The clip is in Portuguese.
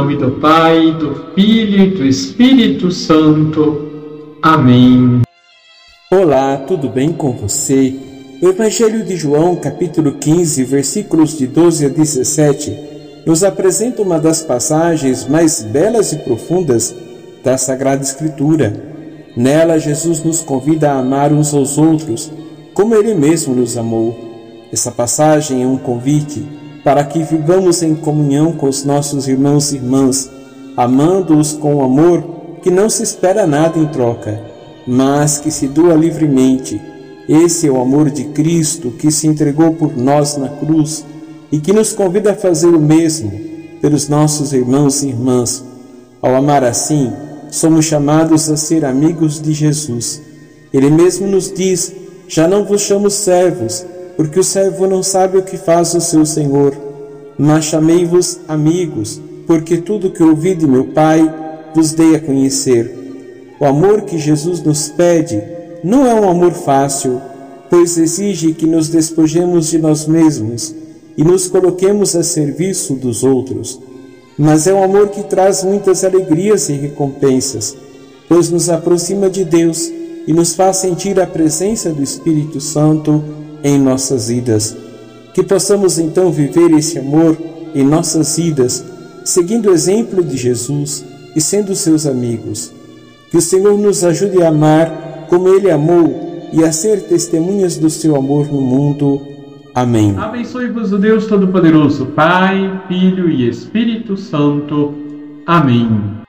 nome do Pai, do Filho e do Espírito Santo. Amém. Olá, tudo bem com você? O Evangelho de João, capítulo 15, versículos de 12 a 17, nos apresenta uma das passagens mais belas e profundas da Sagrada Escritura. Nela, Jesus nos convida a amar uns aos outros, como Ele mesmo nos amou. Essa passagem é um convite para que vivamos em comunhão com os nossos irmãos e irmãs, amando-os com amor que não se espera nada em troca, mas que se doa livremente. Esse é o amor de Cristo que se entregou por nós na cruz e que nos convida a fazer o mesmo pelos nossos irmãos e irmãs. Ao amar assim, somos chamados a ser amigos de Jesus. Ele mesmo nos diz: Já não vos chamo servos, porque o servo não sabe o que faz o seu senhor. Mas chamei-vos amigos, porque tudo que ouvi de meu Pai vos dei a conhecer. O amor que Jesus nos pede não é um amor fácil, pois exige que nos despojemos de nós mesmos e nos coloquemos a serviço dos outros. Mas é um amor que traz muitas alegrias e recompensas, pois nos aproxima de Deus e nos faz sentir a presença do Espírito Santo em nossas vidas. Que possamos então viver esse amor em nossas vidas, seguindo o exemplo de Jesus e sendo seus amigos. Que o Senhor nos ajude a amar como Ele amou e a ser testemunhas do seu amor no mundo. Amém. Abençoe-vos o Deus Todo-Poderoso, Pai, Filho e Espírito Santo. Amém.